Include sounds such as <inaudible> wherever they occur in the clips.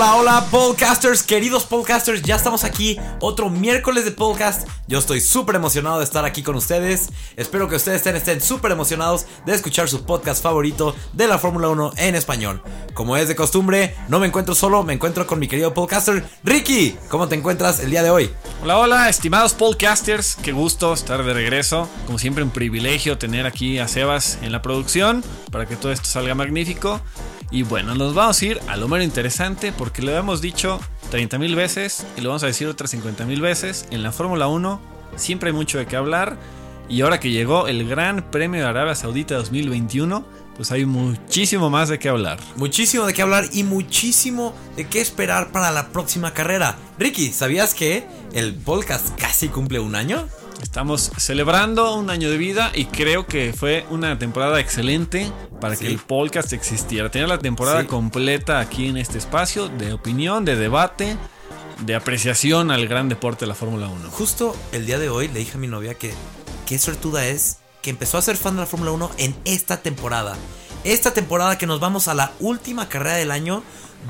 Hola, hola, podcasters, queridos podcasters, ya estamos aquí, otro miércoles de podcast. Yo estoy súper emocionado de estar aquí con ustedes. Espero que ustedes estén, estén súper emocionados de escuchar su podcast favorito de la Fórmula 1 en español. Como es de costumbre, no me encuentro solo, me encuentro con mi querido podcaster Ricky. ¿Cómo te encuentras el día de hoy? Hola, hola, estimados podcasters, qué gusto estar de regreso. Como siempre, un privilegio tener aquí a Sebas en la producción para que todo esto salga magnífico. Y bueno, nos vamos a ir a lo más interesante porque lo hemos dicho 30 mil veces y lo vamos a decir otras 50 mil veces. En la Fórmula 1 siempre hay mucho de qué hablar. Y ahora que llegó el Gran Premio de Arabia Saudita 2021, pues hay muchísimo más de qué hablar. Muchísimo de qué hablar y muchísimo de qué esperar para la próxima carrera. Ricky, ¿sabías que el podcast casi cumple un año? Estamos celebrando un año de vida y creo que fue una temporada excelente para que el podcast existiera. Tener la temporada completa aquí en este espacio de opinión, de debate, de apreciación al gran deporte de la Fórmula 1. Justo el día de hoy le dije a mi novia que qué suertuda es que empezó a ser fan de la Fórmula 1 en esta temporada. Esta temporada que nos vamos a la última carrera del año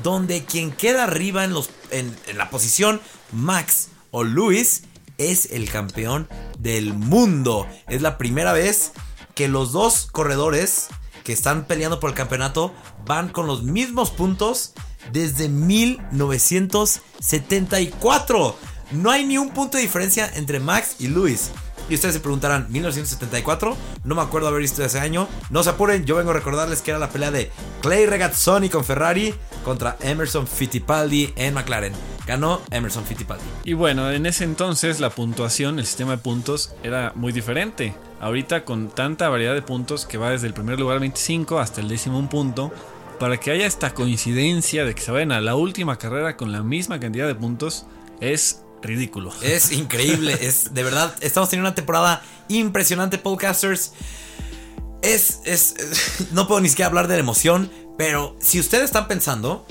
donde quien queda arriba en, los, en, en la posición Max o Luis es el campeón del mundo. Es la primera vez que los dos corredores que están peleando por el campeonato van con los mismos puntos desde 1974. No hay ni un punto de diferencia entre Max y Luis. Y ustedes se preguntarán, 1974, no me acuerdo haber visto ese año. No se apuren, yo vengo a recordarles que era la pelea de Clay Regazzoni con Ferrari contra Emerson Fittipaldi en McLaren. Ganó Emerson Fittipaldi. Y bueno, en ese entonces la puntuación, el sistema de puntos era muy diferente. Ahorita con tanta variedad de puntos que va desde el primer lugar 25 hasta el décimo un punto, para que haya esta coincidencia de que se vayan a la última carrera con la misma cantidad de puntos, es ridículo. Es <laughs> increíble, es de verdad, estamos teniendo una temporada impresionante, podcasters. Es, es, <laughs> no puedo ni siquiera hablar de la emoción, pero si ustedes están pensando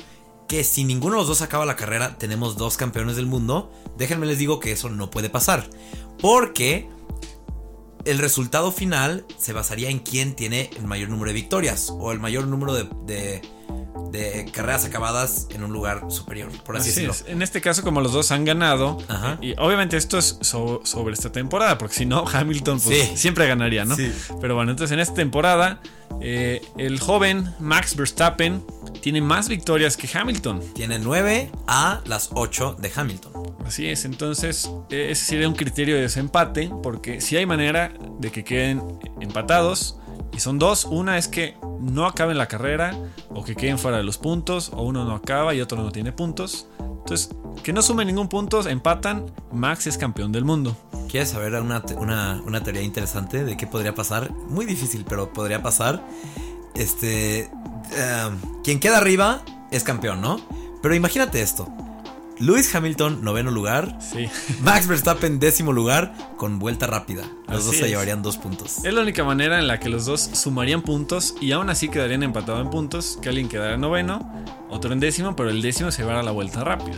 que si ninguno de los dos acaba la carrera, tenemos dos campeones del mundo, déjenme les digo que eso no puede pasar. Porque el resultado final se basaría en quién tiene el mayor número de victorias o el mayor número de, de carreras acabadas en un lugar superior, por así, decirlo. En este caso, como los dos han ganado, y obviamente esto es sobre esta temporada, porque si no, <laughs> Hamilton pues, siempre ganaría, ¿no? Pero bueno, entonces en esta temporada, eh, el joven Max Verstappen tiene más victorias que Hamilton. Tiene 9 a las 8 de Hamilton. Así es, entonces ese sería un criterio de desempate, porque si hay manera de que queden empatados, y son dos, una es que no acaben la carrera o que queden fuera de los puntos o uno no acaba y otro no tiene puntos. Entonces, que no sumen ningún punto, empatan, Max es campeón del mundo. ¿Quieres saber una, una, teoría interesante de qué podría pasar? Muy difícil, pero podría pasar. Este... Em, quien queda arriba es campeón, ¿no? Pero imagínate esto. Lewis Hamilton, noveno lugar. Sí. <laughs> Max Verstappen, décimo lugar, con vuelta rápida. Los dos se llevarían dos puntos. Es la única manera en la que los dos sumarían puntos y aún así quedarían empatados en puntos. Que alguien quedara en noveno, otro en décimo, pero el décimo se va a la vuelta rápida.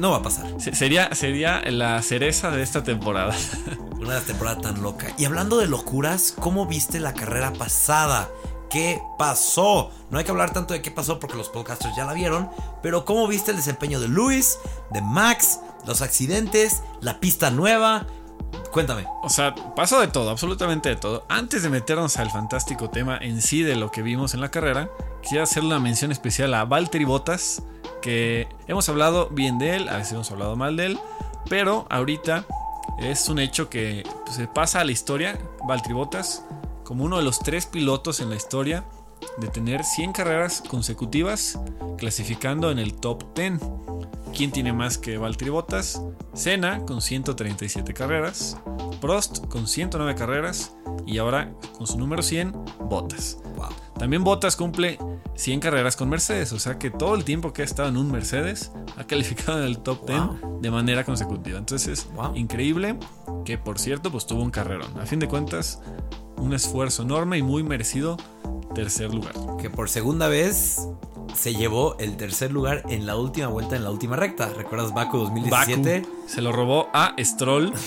no va a pasar. sería, sería la cereza de esta temporada. <laughs> Una temporada tan loca. Y hablando de locuras, ¿cómo viste la carrera pasada? Qué pasó. No hay que hablar tanto de qué pasó porque los podcasters ya la vieron, pero cómo viste el desempeño de Luis, de Max, los accidentes, la pista nueva. Cuéntame. O sea, pasó de todo, absolutamente de todo. Antes de meternos al fantástico tema en sí de lo que vimos en la carrera, quisiera hacer una mención especial a Valtteri Bottas, que hemos hablado bien de él, a veces hemos hablado mal de él, pero ahorita es un hecho que pues, se pasa a la historia. Valtteri Bottas como uno de los tres pilotos en la historia de tener 100 carreras consecutivas clasificando en el top 10. ¿Quién tiene más que Valtteri Bottas? Senna con 137 carreras, Prost con 109 carreras y ahora con su número 100, Bottas. También Bottas cumple 100 carreras con Mercedes, o sea que todo el tiempo que ha estado en un Mercedes ha calificado en el top 10 de manera consecutiva. Entonces, increíble que por cierto, pues tuvo un carrerón. A fin de cuentas, un esfuerzo enorme y muy merecido tercer lugar. Que por segunda vez se llevó el tercer lugar en la última vuelta, en la última recta. ¿Recuerdas Baku 2017? se lo robó a Stroll. <laughs>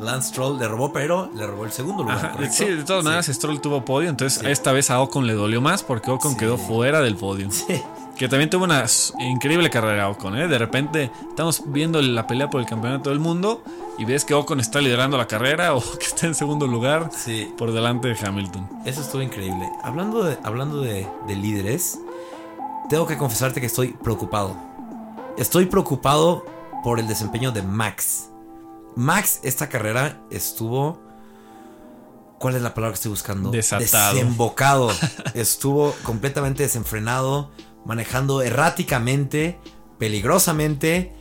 Lance Stroll le robó, pero le robó el segundo lugar. sí, de todas maneras Stroll tuvo podio, entonces esta vez a Ocon le dolió más porque Ocon quedó fuera del podio. Sí, Que también tuvo una increíble carrera Ocon, ¿eh? De repente estamos viendo la pelea por el campeonato del mundo y ves que Ocon está liderando la carrera o <laughs> que está en segundo lugar Sí. por delante de Hamilton. Eso estuvo increíble. Hablando de, hablando de, de líderes, tengo que confesarte que estoy preocupado. Estoy preocupado por el desempeño de Max. Max, esta carrera estuvo. ¿Cuál es la palabra que estoy buscando? Desatado. Desembocado. <laughs> estuvo completamente desenfrenado, manejando erráticamente, peligrosamente.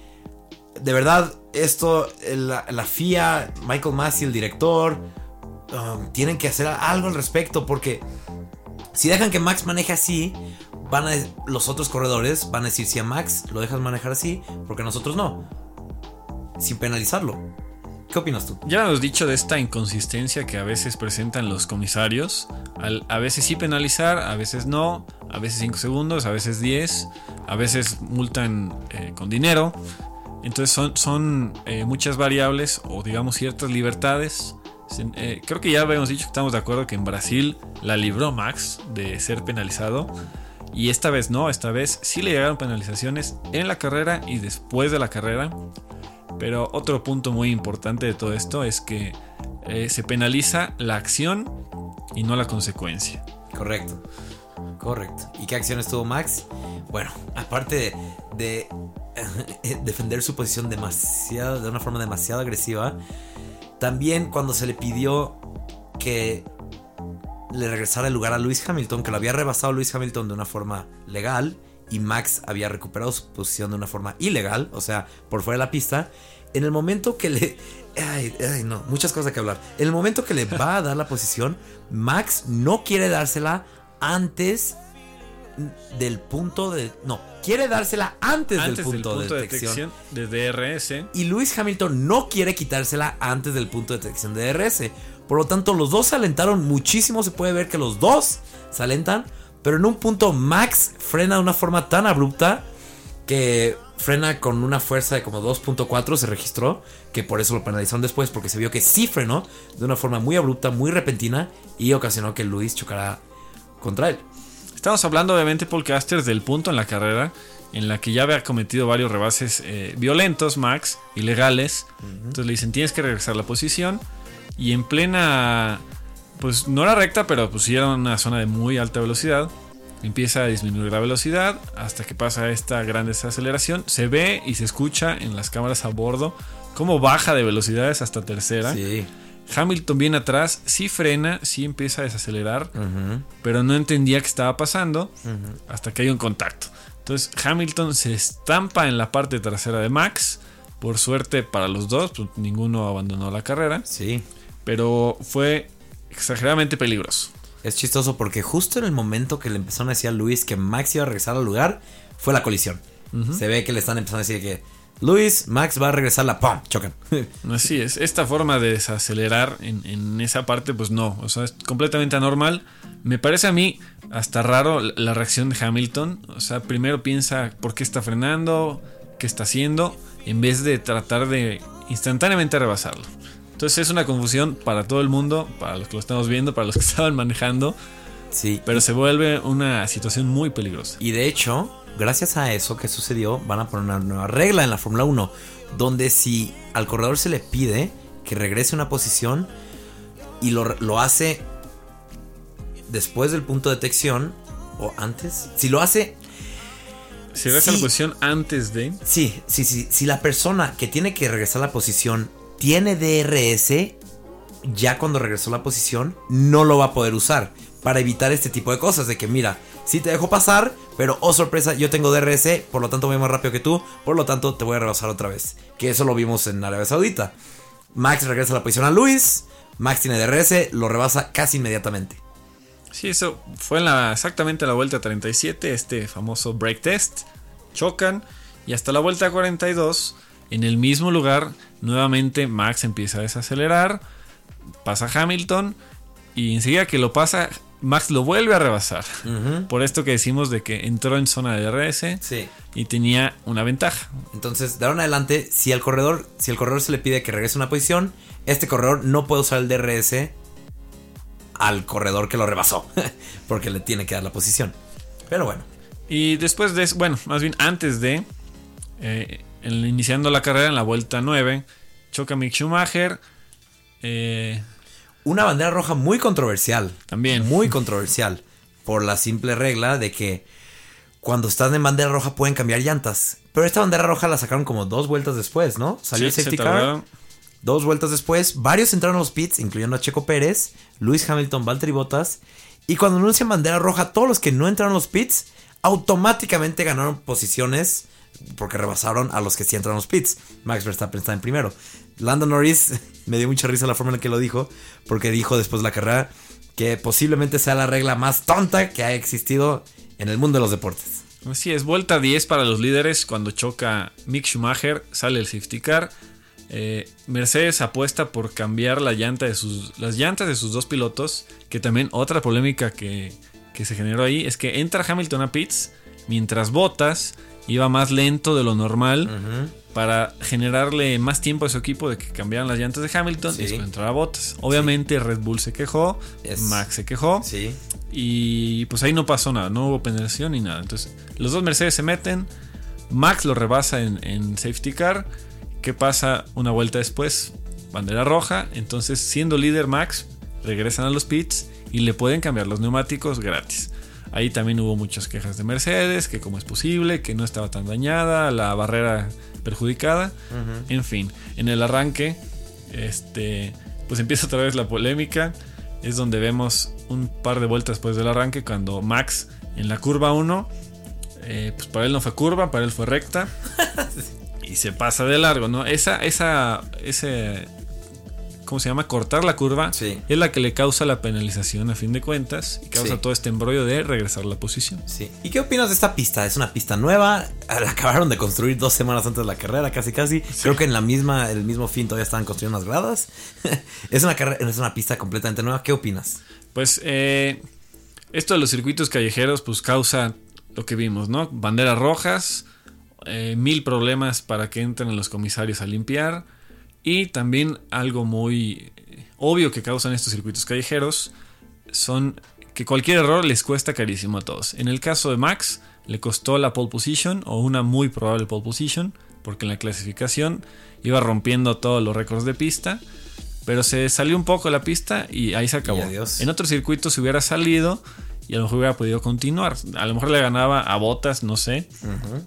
De verdad, esto, la, FIA, Michael Massey, el director, um, tienen que hacer algo al respecto porque si dejan que Max maneje así, van a, los otros corredores van a decir si a Max lo dejas manejar así, porque nosotros no, sin penalizarlo. ¿Qué opinas tú? Ya hemos dicho de esta inconsistencia que a veces presentan los comisarios. A veces sí penalizar, a veces no, a veces 5 segundos, a veces 10, a veces multan eh, con dinero. Entonces son, son eh, muchas variables o digamos ciertas libertades. Eh, creo que ya habíamos dicho que estamos de acuerdo que en Brasil la libró Max de ser penalizado. Y esta vez no, esta vez sí le llegaron penalizaciones en la carrera y después de la carrera. Pero otro punto muy importante de todo esto es que eh, se penaliza la acción y no la consecuencia. Correcto. Correcto. ¿Y qué acciones tuvo Max? Bueno, aparte de <laughs> defender su posición demasiado, de una forma demasiado agresiva, también cuando se le pidió que le regresara el lugar a Lewis Hamilton, que lo había rebasado Lewis Hamilton de una forma legal y Max había recuperado su posición de una forma ilegal, o sea, por fuera de la pista, en el momento que le... Ay, ay, no, muchas cosas que hablar. En el momento que le va a dar la posición, Max no quiere dársela antes del punto de... No, quiere dársela antes, Antes del punto, de detección. de DRS, Y Lewis Hamilton no quiere quitársela antes del punto de detección de DRS. Por lo tanto, los dos se alentaron muchísimo. Se puede ver que los dos se alentan. Pero en un punto Max frena de una forma tan abrupta que frena con una fuerza de como 2.4 se registró. Que por eso lo penalizaron después porque se vio que sí frenó de una forma muy abrupta, muy repentina. Y ocasionó que Lewis chocara contra él. Estamos hablando obviamente, Podcasters, del punto en la carrera en la que ya había cometido varios rebases eh, violentos, Max, ilegales. Entonces le dicen, tienes que regresar la posición. Y en plena, pues no era recta, pero pues sí era una zona de muy alta velocidad. Empieza a disminuir la velocidad hasta que pasa esta gran desaceleración. Se ve y se escucha en las cámaras a bordo cómo baja de velocidades hasta tercera. Sí. Hamilton viene atrás, sí frena, sí empieza a desacelerar, pero no entendía qué estaba pasando hasta que hay un contacto. Entonces Hamilton se estampa en la parte trasera de Max. Por suerte para los dos, pues, ninguno abandonó la carrera, Sí. pero fue exageradamente peligroso. Es chistoso porque justo en el momento que le empezaron a decir a Luis que Max iba a regresar al lugar, fue la colisión. Se ve que le están empezando a decir que Luis, Max va a regresar la ¡pum! Chocan. <laughs> Así es, esta forma de desacelerar en, en esa parte, pues no, o sea, es completamente anormal. Me parece a mí hasta raro la reacción de Hamilton. O sea, primero piensa por qué está frenando, qué está haciendo, en vez de tratar de instantáneamente rebasarlo. Entonces es una confusión para todo el mundo, para los que lo estamos viendo, para los que <laughs> estaban manejando, sí. pero se vuelve una situación muy peligrosa. Y de hecho, gracias a eso que sucedió, van a poner una nueva regla en la Fórmula 1. Donde si al corredor se le pide que regrese a una posición y lo, lo hace después del punto de detección o antes, si lo hace Si regresa a la posición antes de... Sí, sí, sí. Si la persona que tiene que regresar a la posición tiene DRS, ya cuando regresó a la posición, no lo va a poder usar. Para evitar este tipo de cosas. De que, mira, sí te dejo pasar, pero oh sorpresa, yo tengo DRS, por lo tanto voy más rápido que tú, por lo tanto te voy a rebasar otra vez. Que eso lo vimos en Arabia Saudita. Max regresa a la posición a Luis, Max tiene DRS, lo rebasa casi inmediatamente. Sí, eso fue en la, exactamente la vuelta 37, este famoso break test. Chocan y hasta la vuelta 42, en el mismo lugar, nuevamente Max empieza a desacelerar, pasa Hamilton y enseguida que lo pasa, Max lo vuelve a rebasar. Por esto que decimos de que entró en zona de DRS Sí. y tenía una ventaja. Entonces, de ahora en adelante, si al corredor, si al corredor se le pide que regrese a una posición, este corredor no puede usar el DRS al corredor que lo rebasó, <laughs> porque le tiene que dar la posición. Pero bueno, Y después de eso, bueno, más bien antes de, eh, iniciando la carrera en la vuelta 9, choca Mick Schumacher. eh, Una bandera roja muy controversial. También. Muy controversial. Por la simple regla de que cuando están en bandera roja pueden cambiar llantas. Pero esta bandera roja la sacaron como dos vueltas después, ¿no? Salió el sí, safety car. Dos vueltas después, varios entraron a los pits, incluyendo a Checo Pérez, Luis Hamilton, Valtteri Bottas. Y cuando anuncian bandera roja, todos los que no entraron a los pits automáticamente ganaron posiciones porque rebasaron a los que sí entraron a los pits. Max Verstappen está en primero. Lando Norris, <laughs> me dio mucha risa la forma en la que lo dijo, porque dijo después de la carrera que posiblemente sea la regla más tonta que ha existido en el mundo de los deportes. Así es, vuelta 10 para los líderes cuando choca Mick Schumacher, sale el safety car. Eh, Mercedes apuesta por cambiar la llanta de sus, las llantas de sus dos pilotos, que también otra polémica que, que se generó ahí es que entra Hamilton a pits mientras Bottas iba más lento de lo normal para generarle más tiempo a su equipo de que cambiaran las llantas de Hamilton Sí. y después entrara Bottas. Obviamente Red Bull se quejó, Max se quejó. Sí. Y pues ahí no pasó nada, no hubo penalización ni nada. Entonces, los dos Mercedes se meten. Max lo rebasa en, en safety car. ¿Qué pasa una vuelta después? Bandera roja. Entonces, siendo líder Max, regresan a los pits y le pueden cambiar los neumáticos gratis. Ahí también hubo muchas quejas de Mercedes, que cómo es posible, que no estaba tan dañada, la barrera perjudicada. En fin, en el arranque, este, pues empieza otra vez la polémica. Es donde vemos un par de vueltas después del arranque cuando Max en la curva 1, eh, pues para él no fue curva, para él fue recta. <laughs> y se pasa de largo, ¿no? Esa, esa, ese, ¿cómo se llama? Cortar la curva Sí. es la que le causa la penalización a fin de cuentas y causa Sí. todo este embrollo de regresar la posición. Sí. ¿Y qué opinas de esta pista? Es una pista nueva. La acabaron de construir dos semanas antes de la carrera, casi casi. Creo que en la misma, el mismo fin todavía estaban construyendo unas gradas. <laughs> es una carrera, es una pista completamente nueva. ¿Qué opinas? Pues eh, esto de los circuitos callejeros pues causa lo que vimos, ¿no? Banderas rojas, eh, mil problemas para que entren los comisarios a limpiar y también algo muy eh, obvio que causan estos circuitos callejeros son que cualquier error les cuesta carísimo a todos. En el caso de Max le costó la pole position o una muy probable pole position porque en la clasificación iba rompiendo todos los récords de pista. Pero se salió un poco de la pista y ahí se acabó. En otro circuito se hubiera salido y a lo mejor hubiera podido continuar. A lo mejor le ganaba a botas, no sé.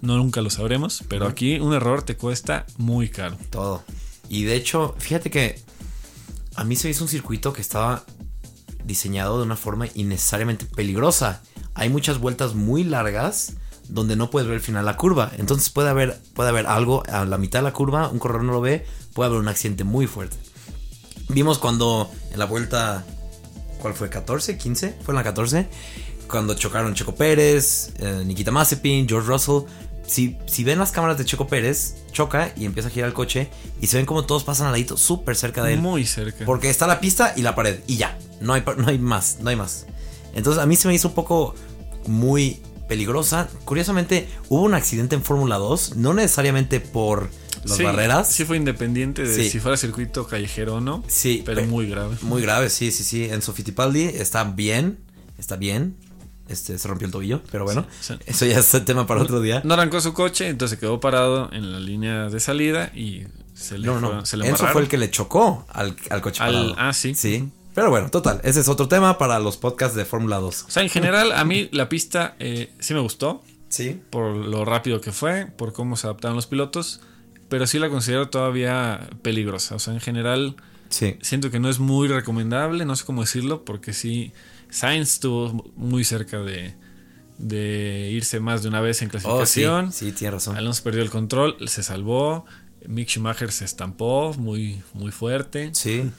No nunca lo sabremos. Pero aquí un error te cuesta muy caro. Todo. Y de hecho, fíjate que a mí se hizo un circuito que estaba diseñado de una forma innecesariamente peligrosa. Hay muchas vueltas muy largas donde no puedes ver el final de la curva. Entonces puede haber, puede haber algo a la mitad de la curva, un corredor no lo ve, puede haber un accidente muy fuerte. Vimos cuando en la vuelta, ¿cuál fue? ¿14? ¿15? Fue en la 14. Cuando chocaron Checo Pérez, eh, Nikita Mazepin, George Russell. Si, si ven las cámaras de Checo Pérez, choca y empieza a girar el coche y se ven como todos pasan al ladito súper cerca de él. Muy cerca. Porque está la pista y la pared y ya. No hay, no hay más, no hay más. Entonces a mí se me hizo un poco muy peligrosa. Curiosamente, hubo un accidente en Fórmula 2, no necesariamente por las Sí, barreras. Sí fue independiente de Sí. si fuera circuito callejero o no. Sí, Pero pe- muy grave. Muy grave, sí, sí, sí. Enzo Fittipaldi está bien, está bien. Este, se rompió el tobillo, pero bueno, Sí, sí. eso ya es el tema para otro día. No arrancó su coche, entonces se quedó parado en la línea de salida y se le, No, fue- no, se le Enzo fue embarraron. el que le chocó al, al coche Al- parado. ah, sí. Sí, pero bueno, total, ese es otro tema para los podcasts de Fórmula 2. O sea, en general, a mí la pista eh, sí me gustó. Sí. por lo rápido que fue, por cómo se adaptaron los pilotos, pero sí la considero todavía peligrosa. O sea, en general, Sí. siento que no es muy recomendable, no sé cómo decirlo, porque sí, Sainz estuvo muy cerca de, de irse más de una vez en Oh, sí, clasificación. sí, tiene razón. Alonso perdió el control, se salvó. Mick Schumacher se estampó muy, muy fuerte. Sí.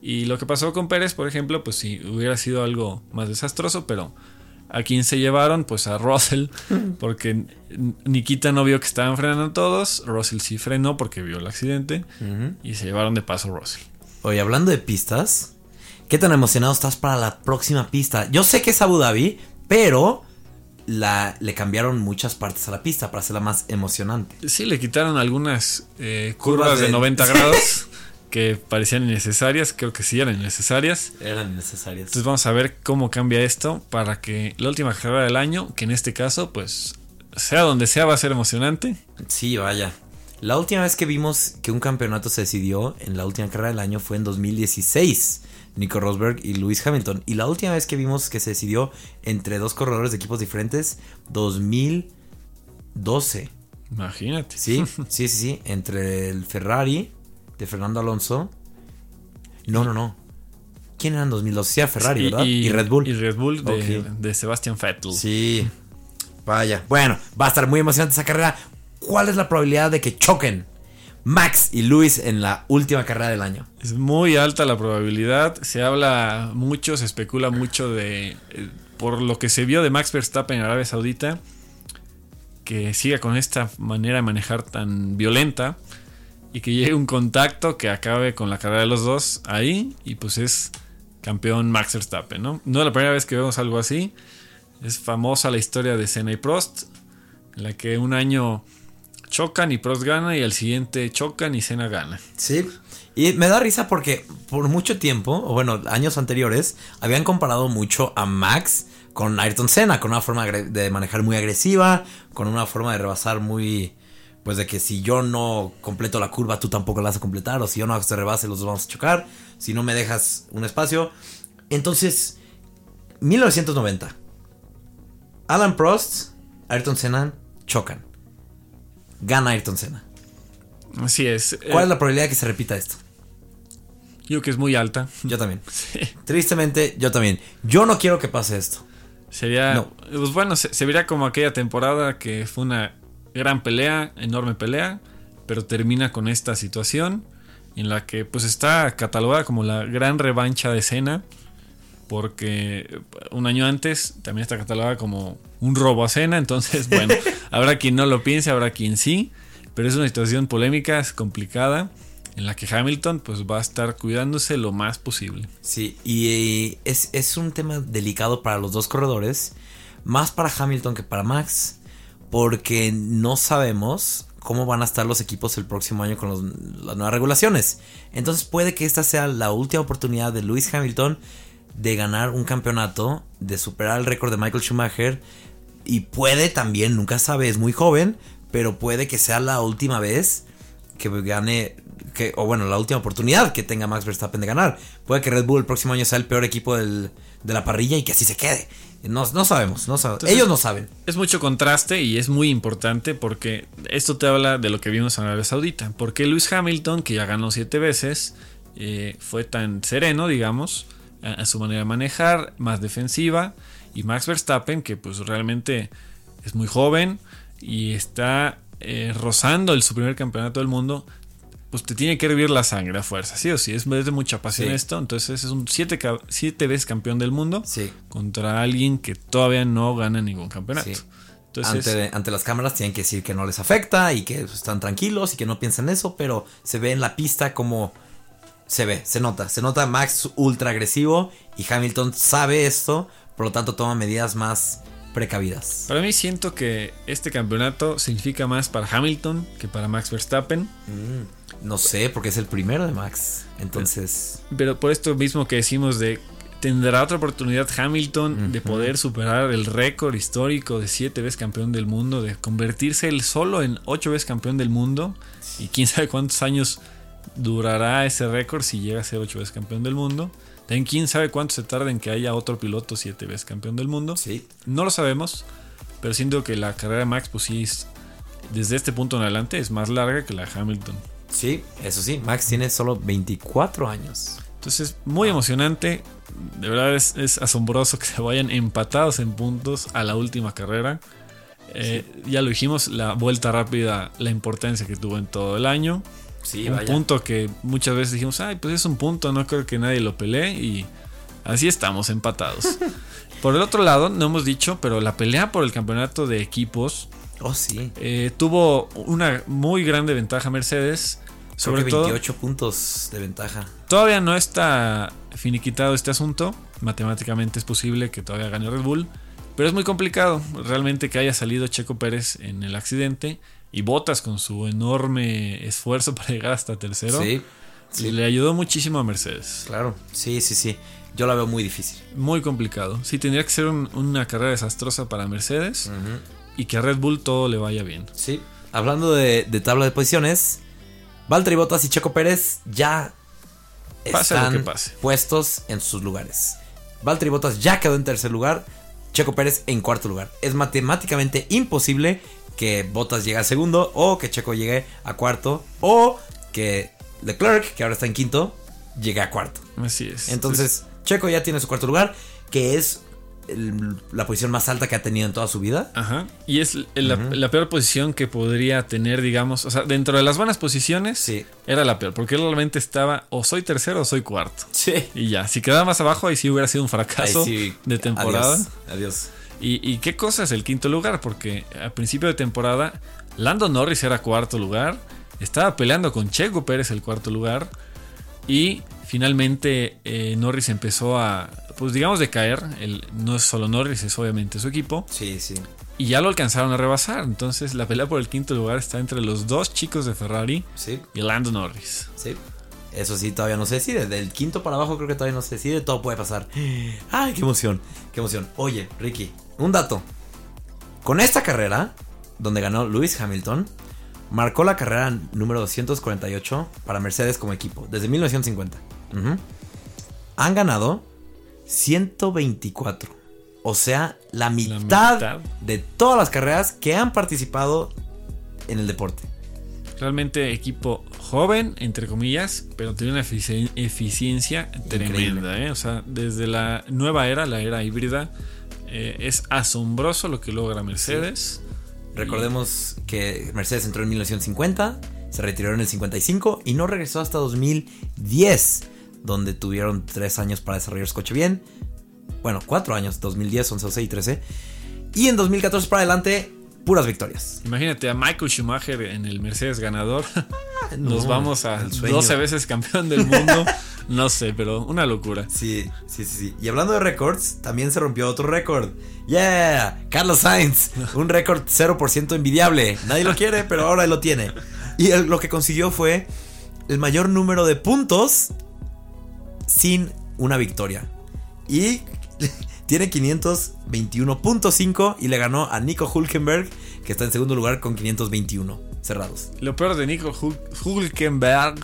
Y lo que pasó con Pérez, por ejemplo, pues sí, hubiera sido algo más desastroso, pero a quien se llevaron, pues a Russell, <laughs> porque Nikita no vio que estaban frenando todos, Russell sí frenó porque vio el accidente y se llevaron de paso a Russell. Oye, hablando de pistas, ¿qué tan emocionado estás para la próxima pista? Yo sé que es Abu Dhabi, pero la, le cambiaron muchas partes a la pista para hacerla más emocionante. Sí, le quitaron algunas eh, Curvas curvas de de- 90 <laughs> grados que parecían innecesarias, creo que sí eran innecesarias. Eran innecesarias. Entonces vamos a ver cómo cambia esto para que la última carrera del año, que en este caso, pues, sea donde sea, va a ser emocionante. Sí, vaya. La última vez que vimos que un campeonato se decidió en la última carrera del año fue en 2016. Nico Rosberg y Lewis Hamilton. Y la última vez que vimos que se decidió entre dos corredores de equipos diferentes, 2012. Imagínate. Sí, <laughs> sí, sí, sí. Entre el Ferrari de Fernando Alonso. No, no, no. ¿Quién era en 2012? Sí, Ferrari, ¿verdad? Y, Red Bull. Y Red Bull de, Ok. de Sebastian Vettel. Sí. Vaya. Bueno, va a estar muy emocionante esa carrera. ¿Cuál es la probabilidad de que choquen Max y Luis en la última carrera del año? Es muy alta la probabilidad. Se habla mucho, se especula mucho de. eh, por lo que se vio de Max Verstappen en Arabia Saudita. Que siga con esta manera de manejar tan violenta. Y que llegue un contacto que acabe con la carrera de los dos ahí. Y pues es campeón Max Verstappen, ¿no? No es la primera vez que vemos algo así. Es famosa la historia de Senna y Prost. En la que un año chocan y Prost gana. Y al siguiente chocan y Senna gana. Sí. Y me da risa porque por mucho tiempo, o bueno, años anteriores, habían comparado mucho a Max con Ayrton Senna, con una forma de manejar muy agresiva, con una forma de rebasar muy... Pues de que si yo no completo la curva, tú tampoco la vas a completar, o si yo no hago este rebase, los dos vamos a chocar, si no me dejas un espacio. Entonces, 1990. Alan Prost, Ayrton Senna chocan. Gana Ayrton Senna. Así es. ¿Cuál Eh, es la probabilidad de que se repita esto? Yo creo que es muy alta. Yo también. <laughs> Sí. Tristemente, yo también. Yo no quiero que pase esto. Sería. No. Pues bueno, se, se vería como aquella temporada que fue una gran pelea, enorme pelea, pero termina con esta situación en la que pues está catalogada como la gran revancha de Cena. Porque un año antes también está catalogada como un robo a Cena. Entonces, <laughs> bueno, habrá quien no lo piense, habrá quien sí. Pero es una situación polémica, es complicada. En la que Hamilton pues va a estar cuidándose lo más posible. Sí, y eh, es, es un tema delicado para los dos corredores. Más para Hamilton que para Max. Porque no sabemos cómo van a estar los equipos el próximo año con los- las nuevas regulaciones. Entonces puede que esta sea la última oportunidad de Lewis Hamilton de ganar un campeonato, de superar el récord de Michael Schumacher. Y puede también, nunca sabe, es muy joven, pero puede que sea la última vez que gane, que, o bueno, la última oportunidad que tenga Max Verstappen de ganar. Puede que Red Bull el próximo año sea el peor equipo del- de la parrilla y que así se quede. No, no sabemos, no sabemos. Entonces- ellos no saben. Es mucho contraste y es muy importante porque esto te habla de lo que vimos en Arabia Saudita. Porque Lewis Hamilton, que ya ganó siete veces, eh, fue tan sereno, digamos, a, a su manera de manejar, más defensiva. Y Max Verstappen, que pues realmente es muy joven y está eh, rozando el, su primer campeonato del mundo, pues te tiene que hervir la sangre a fuerza, sí o sí. Es de mucha pasión Sí. esto. Entonces es un siete, siete veces campeón del mundo Sí. contra alguien que todavía no gana ningún campeonato. Sí. Entonces, ante, ante las cámaras tienen que decir que no les afecta y que están tranquilos y que no piensan eso, pero se ve en la pista como se ve, se nota, se nota Max ultra agresivo y Hamilton sabe esto, por lo tanto toma medidas más precavidas. para mí siento que este campeonato significa más para Hamilton que para Max Verstappen. Mm, no sé, porque es el primero de Max, entonces Pero por esto mismo que decimos de tendrá otra oportunidad Hamilton de poder superar el récord histórico de siete veces campeón del mundo, de convertirse él solo en ocho veces campeón del mundo. Y quién sabe cuántos años durará ese récord si llega a ser ocho veces campeón del mundo. También quién sabe cuánto se tarda en que haya otro piloto siete veces campeón del mundo. sí, No lo sabemos, pero siento que la carrera de Max, pues sí, es- desde este punto en adelante es más larga que la de Hamilton. sí, eso sí, Max tiene solo 24 años. Entonces, muy emocionante. De verdad es, es asombroso que se vayan empatados en puntos a la última carrera. Eh, Ya lo dijimos, la vuelta rápida, la importancia que tuvo en todo el año. Sí, un vaya. punto que muchas veces dijimos, ay, pues es un punto, no creo que nadie lo pelee. Y así estamos, empatados. <laughs> por el otro lado, no hemos dicho, pero la pelea por el campeonato de equipos Oh, sí. eh, tuvo una muy grande ventaja Mercedes. Sobre Sobre todo, 28 puntos de ventaja. todavía no está finiquitado este asunto. Matemáticamente es posible que todavía gane Red Bull. Pero es muy complicado realmente que haya salido Checo Pérez en el accidente. Y Botas con su enorme esfuerzo <laughs> para llegar hasta tercero. Sí. Le ayudó muchísimo a Mercedes. Claro, sí, sí, sí. Yo la veo muy difícil. Muy complicado. Sí, tendría que ser un- una carrera desastrosa para Mercedes y que a Red Bull todo le vaya bien. Sí. Hablando de, de tabla de posiciones, Valtteri Bottas y Checo Pérez ya Pase lo están que pase. puestos en sus lugares. Valtteri Bottas ya quedó en tercer lugar, Checo Pérez en cuarto lugar. Es matemáticamente imposible que Bottas llegue al segundo o que Checo llegue a cuarto o que Leclerc, que ahora está en quinto, llegue a cuarto. Así es. Entonces, Checo ya tiene su cuarto lugar, que es el- la posición más alta que ha tenido en toda su vida. Ajá. Y es la, la peor posición que podría tener, digamos. O sea, dentro de las buenas posiciones, Sí. era la peor. Porque él realmente estaba o soy tercero o soy cuarto. Sí. Y ya, si quedaba más abajo, ahí sí hubiera sido un fracaso de temporada. Adiós. Adiós. Y, y qué cosa es el quinto lugar, porque al principio de temporada, Lando Norris era cuarto lugar, estaba peleando con Checo Pérez el cuarto lugar, y finalmente eh, Norris empezó a, pues digamos, de caer. El, no es solo Norris, es obviamente su equipo, Sí, sí. y ya lo alcanzaron a rebasar. Entonces la pelea por el quinto lugar está entre los dos chicos de Ferrari Sí, y Lando Norris. sí. Eso sí, todavía no se decide. Del quinto para abajo creo que todavía no se decide. Todo puede pasar. <gasps> Ay, qué emoción. Qué emoción. Oye, Ricky, un dato. Con esta carrera, donde ganó Lewis Hamilton, marcó la carrera número 248 para Mercedes como equipo, desde 1950. Ujú. Han ganado 124. O sea, la mitad, mitad. de todas las carreras que han participado en el deporte. Realmente equipo joven, entre comillas, pero tiene una efici- eficiencia tremenda. ¿eh? O sea, desde la nueva era, la era híbrida, eh, es asombroso lo que logra Mercedes. Recordemos que Mercedes entró en 1950, se retiró en el 55 y no regresó hasta 2010, donde tuvieron tres años para desarrollar su coche bien. Bueno, cuatro años, 2010, 11, 12 y 13. Y en 2014 para adelante, puras victorias. Imagínate a Michael Schumacher en el Mercedes ganador. <laughs> Nos No, vamos a el sueño. 12 veces campeón del mundo. <laughs> no sé, pero una locura. Sí, sí, sí, sí. Y hablando de récords, también se rompió otro récord. ¡Yeah! Carlos Sainz, <laughs> un récord 0% envidiable. Nadie lo quiere, pero ahora él lo tiene. Y él lo que consiguió fue el mayor número de puntos sin una victoria. Y tiene 521.5 y le ganó a Nico Hulkenberg, que está en segundo lugar con 521 cerrados. Lo peor de Nico Hul- Hulkenberg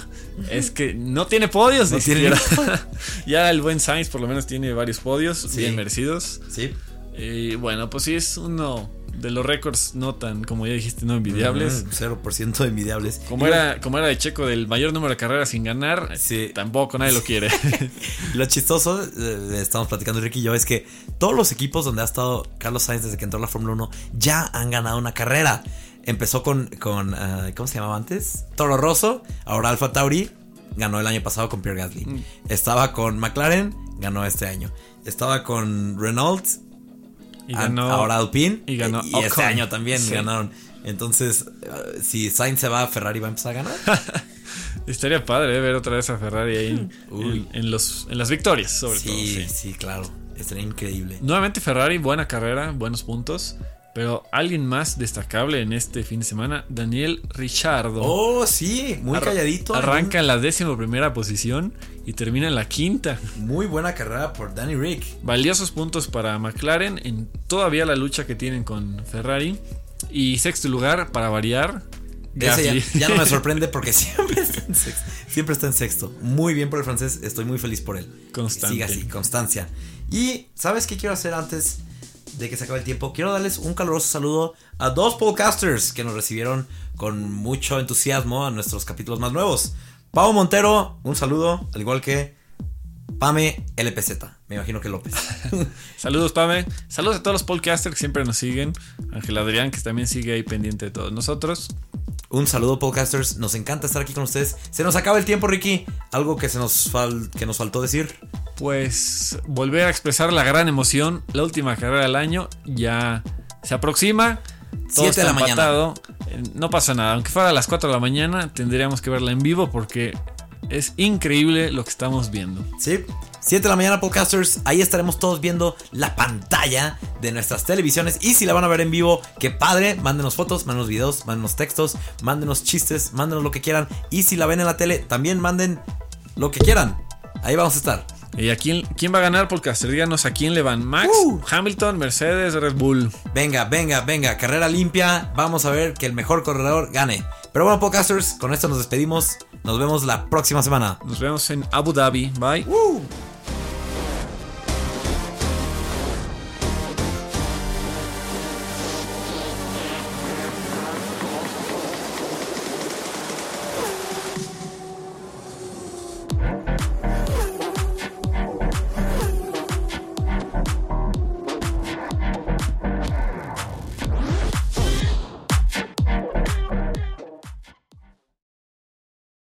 es que no tiene podios No ni tiene siquiera. <laughs> ya el buen Sainz por lo menos tiene varios podios Sí. bien merecidos. ¿Sí? Y bueno, pues sí es uno de los récords no tan, como ya dijiste, no envidiables. Mm, 0% envidiables. Como Y lo- era, como era de Checo del mayor número de carreras sin ganar, Sí. tampoco nadie lo quiere. <laughs> Lo chistoso, eh, estamos platicando Ricky y yo, es que todos los equipos donde ha estado Carlos Sainz desde que entró a la Fórmula 1 ya han ganado una carrera. Empezó con, con ah, ¿cómo se llamaba antes? Toro Rosso, ahora Alfa Tauri, ganó el año pasado con Pierre Gasly. Mm. Estaba con McLaren, ganó este año. Estaba con Renault, y an- ganó. ahora Alpine, y ganó y este año también Sí. ganaron. Entonces, ah, si Sainz se va, Ferrari va a empezar a ganar. <laughs> Estaría padre eh, ver otra vez a Ferrari ahí en, los, en las victorias, sobre todo. sí, sí. sí, claro. Estaría increíble. Nuevamente Ferrari, buena carrera, buenos puntos. Pero alguien más destacable en este fin de semana, Daniel Richardo. Oh, sí, muy Ar- calladito. Arranca en la décima primera posición y termina en la quinta. Muy buena carrera por Danny Rick. Valiosos puntos para McLaren en todavía la lucha que tienen con Ferrari. Y sexto lugar, para variar, ya, ya no me <laughs> sorprende porque <laughs> siempre está en sexto. Siempre está en sexto. Muy bien por el francés, estoy muy feliz por él. Constante. Siga así, constancia. Y, ¿sabes qué quiero hacer antes de que se acabe el tiempo? Quiero darles un caluroso saludo a dos podcasters que nos recibieron con mucho entusiasmo a nuestros capítulos más nuevos. Pau Montero, un saludo, al igual que Pame LPZ. Me imagino que López. <laughs> Saludos, Pame. Saludos a todos los podcasters que siempre nos siguen. Ángel Adrián, que también sigue ahí pendiente de todos nosotros. Un saludo, podcasters. Nos encanta estar aquí con ustedes. Se nos acaba el tiempo, Ricky. Algo que, se nos, fal- que nos faltó decir. Pues volver a expresar la gran emoción. La última carrera del año ya se aproxima. Todo Siete de la mañana. Eh, No pasa nada. Aunque fuera a las 4 de la mañana, tendríamos que verla en vivo porque Es increíble lo que estamos viendo. Sí. 7 de la mañana, podcasters. Ahí estaremos todos viendo la pantalla de nuestras televisiones. Y si la van a ver en vivo, qué padre. Mándenos fotos, mándenos videos, mándenos textos, mándenos chistes, mándenos lo que quieran. Y si la ven en la tele, también manden lo que quieran. Ahí vamos a estar. ¿Y a quién, quién va a ganar, podcaster? Díganos a quién le van. Max, Uh. Hamilton, Mercedes, Red Bull. Venga, venga, venga. Carrera limpia. Vamos a ver que el mejor corredor gane. Pero bueno, podcasters, con esto nos despedimos. Nos vemos la próxima semana. Nos vemos en Abu Dhabi. Bye. ¡Uh!